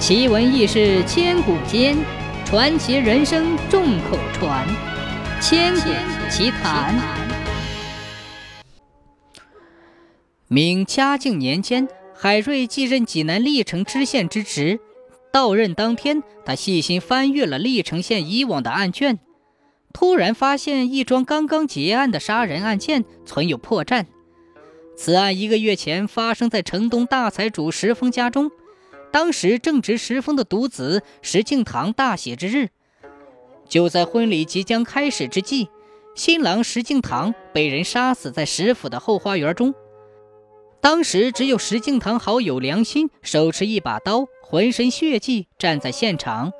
奇闻异事千古间，传奇人生众口传。千古奇谈。明嘉靖年间，海瑞继任济南历城知县之职。到任当天，他细心翻阅了历城县以往的案卷，突然发现一桩刚刚结案的杀人案件存有破绽。此案一个月前发生在城东大财主石峰家中。当时正值石峰的独子石敬瑭大喜之日，就在婚礼即将开始之际，新郎石敬瑭被人杀死在石府的后花园中。当时只有石敬瑭好友梁心手持一把刀，浑身血迹，站在现场，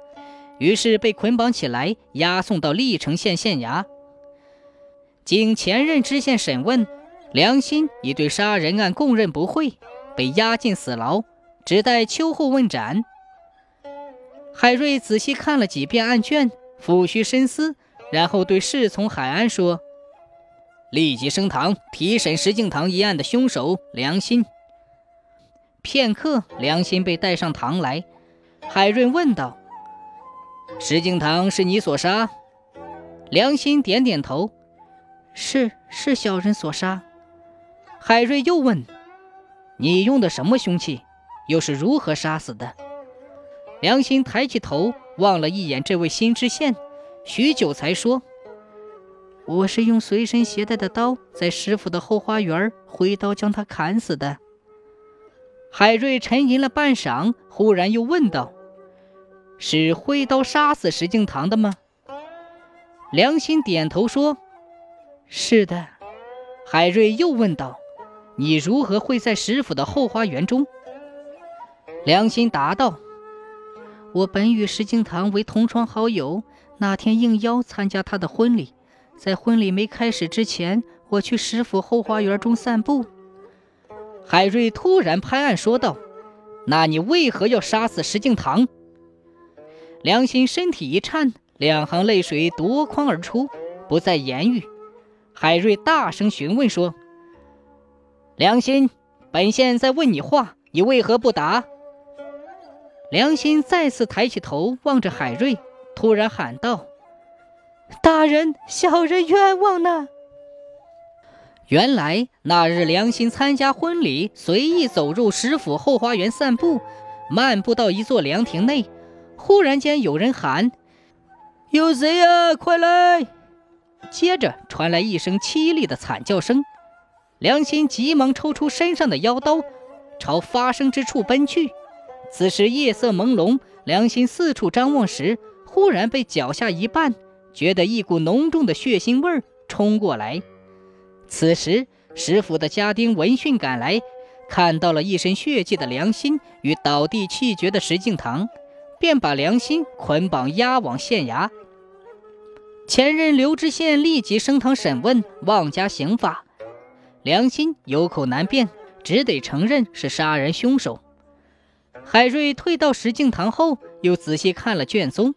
于是被捆绑起来，押送到历城县县衙。经前任知县审问，梁心已对杀人案供认不讳，被押进死牢。只待秋后问斩。海瑞仔细看了几遍案卷，抚须深思，然后对侍从海安说：“立即升堂提审石敬瑭一案的凶手梁心。”片刻，梁心被带上堂来。海瑞问道：“石敬瑭是你所杀？”梁心点点头：“是，是小人所杀。”海瑞又问：“你用的什么凶器？”又是如何杀死的？梁心抬起头望了一眼这位新知县，许久才说：“我是用随身携带的刀，在师傅的后花园挥刀将他砍死的。”海瑞沉吟了半晌，忽然又问道：“是挥刀杀死石敬瑭的吗？”梁心点头说：“是的。”海瑞又问道：“你如何会在石府的后花园中？”良心答道：“我本与石敬瑭为同窗好友，那天应邀参加他的婚礼。在婚礼没开始之前，我去石府后花园中散步。”海瑞突然拍案说道：“那你为何要杀死石敬瑭？”良心身体一颤，两行泪水夺眶而出，不再言语。海瑞大声询问说：“良心，本县在问你话，你为何不答？”良心再次抬起头望着海瑞，突然喊道：“大人，小人冤枉呢！”原来那日良心参加婚礼，随意走入石府后花园散步，漫步到一座凉亭内，忽然间有人喊：“有谁呀？快来！”接着传来一声凄厉的惨叫声，良心急忙抽出身上的腰刀，朝发声之处奔去。此时夜色朦胧，良心四处张望时，忽然被脚下一绊，觉得一股浓重的血腥味儿冲过来。此时石府的家丁闻讯赶来，看到了一身血迹的良心与倒地气绝的石敬瑭，便把良心捆绑押往县衙。前任刘知县立即升堂审问，妄加刑罚。良心有口难辩，只得承认是杀人凶手。海瑞退到石敬堂后，又仔细看了卷宗，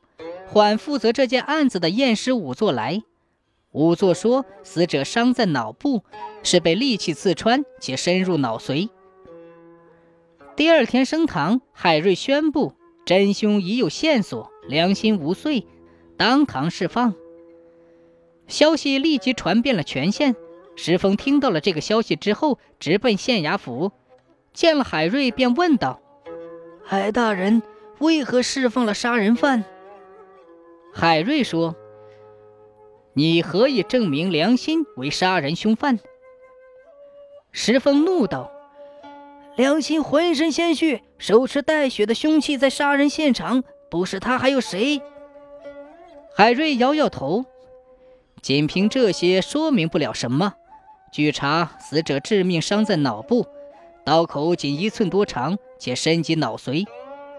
唤负责这件案子的验尸仵作来。仵作说，死者伤在脑部，是被利器刺穿，且深入脑髓。第二天升堂，海瑞宣布真凶已有线索，良心无罪，当堂释放。消息立即传遍了全县。石峰听到了这个消息之后，直奔县衙府，见了海瑞，便问道。海大人为何释放了杀人犯？海瑞说：“你何以证明良心为杀人凶犯？”石峰怒道：“良心浑身鲜血，手持带血的凶器在杀人现场，不是他还有谁？”海瑞摇摇头：“仅凭这些说明不了什么。据查，死者致命伤在脑部。”刀口仅一寸多长，且深及脑髓。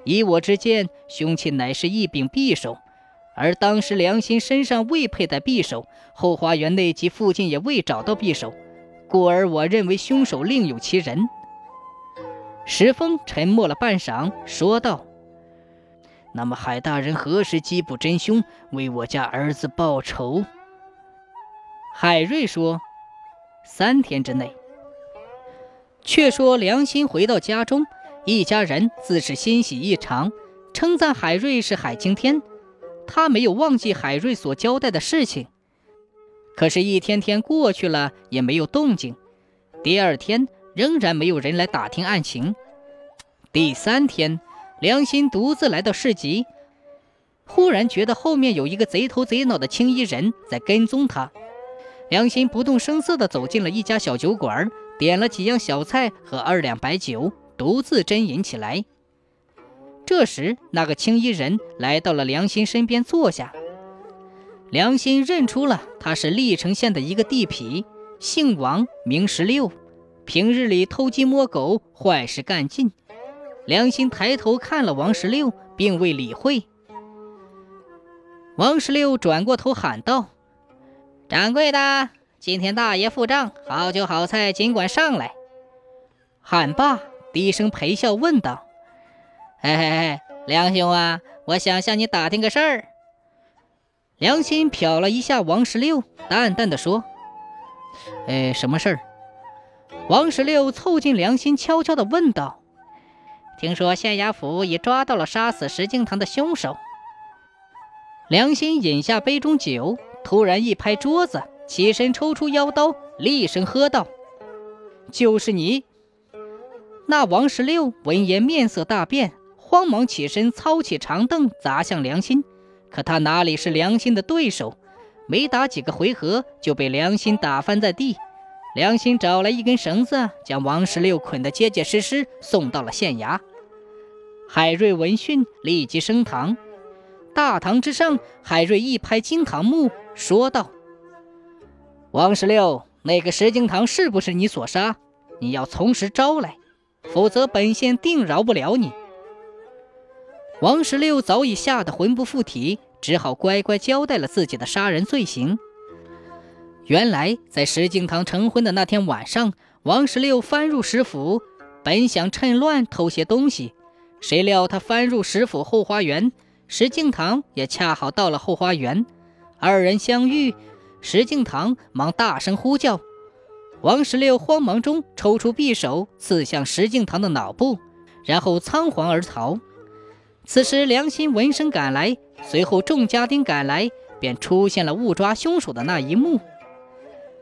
以我之见，凶器乃是一柄匕首，而当时梁心身上未佩戴匕首，后花园内及附近也未找到匕首，故而我认为凶手另有其人。石峰沉默了半晌，说道：“那么海大人何时缉捕真凶，为我家儿子报仇？”海瑞说：“三天之内。”却说梁心回到家中，一家人自是欣喜异常。称赞海瑞是海青天。他没有忘记海瑞所交代的事情。可是，一天天过去了，也没有动静。第二天，仍然没有人来打听案情。第三天，良心独自来到市集，忽然觉得后面有一个贼头贼脑的青衣人在跟踪他。良心不动声色地走进了一家小酒馆，点了几样小菜和二两白酒，独自斟饮起来。这时，那个青衣人来到了良心身边坐下。良心认出了他是历城县的一个地痞，姓王，名十六，平日里偷鸡摸狗，坏事干尽。良心抬头看了王十六，并未理会。王十六转过头喊道：“掌柜的，今天大爷付账，好酒好菜尽管上来。”喊罢，低声陪笑问道：“嘿嘿嘿，梁兄啊，我想向你打听个事儿。”良心瞟了一下王十六，淡淡的说：“哎，什么事儿？”王十六凑近良心，悄悄的问道：“听说县衙府已抓到了杀死石敬瑭的凶手。”良心饮下杯中酒，突然一拍桌子，起身抽出腰刀，厉声喝道：“就是你！”那王十六闻言面色大变，慌忙起身，操起长凳砸向良心。可他哪里是良心的对手？没打几个回合，就被良心打翻在地。良心找来一根绳子，将王十六捆得结结实实，送到了县衙。海瑞闻讯，立即升堂。大堂之上，海瑞一拍惊堂木，说道：“王十六，那个石敬瑭是不是你所杀？你要从实招来，否则本县定饶不了你。”王十六早已吓得魂不附体，只好乖乖交代了自己的杀人罪行。原来，在石敬瑭成婚的那天晚上，王十六翻入石府，本想趁乱偷些东西，谁料他翻入石府后花园，石敬瑭也恰好到了后花园，二人相遇，石敬瑭忙大声呼叫，王十六慌忙中抽出匕首刺向石敬瑭的脑部，然后仓皇而逃。此时，良心闻声赶来，随后众家丁赶来，便出现了误抓凶手的那一幕。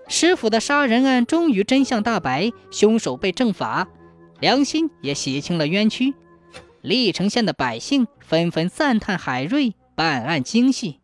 师傅的杀人案终于真相大白，凶手被正法，良心也洗清了冤屈。历城县的百姓纷纷赞叹海瑞办案精细。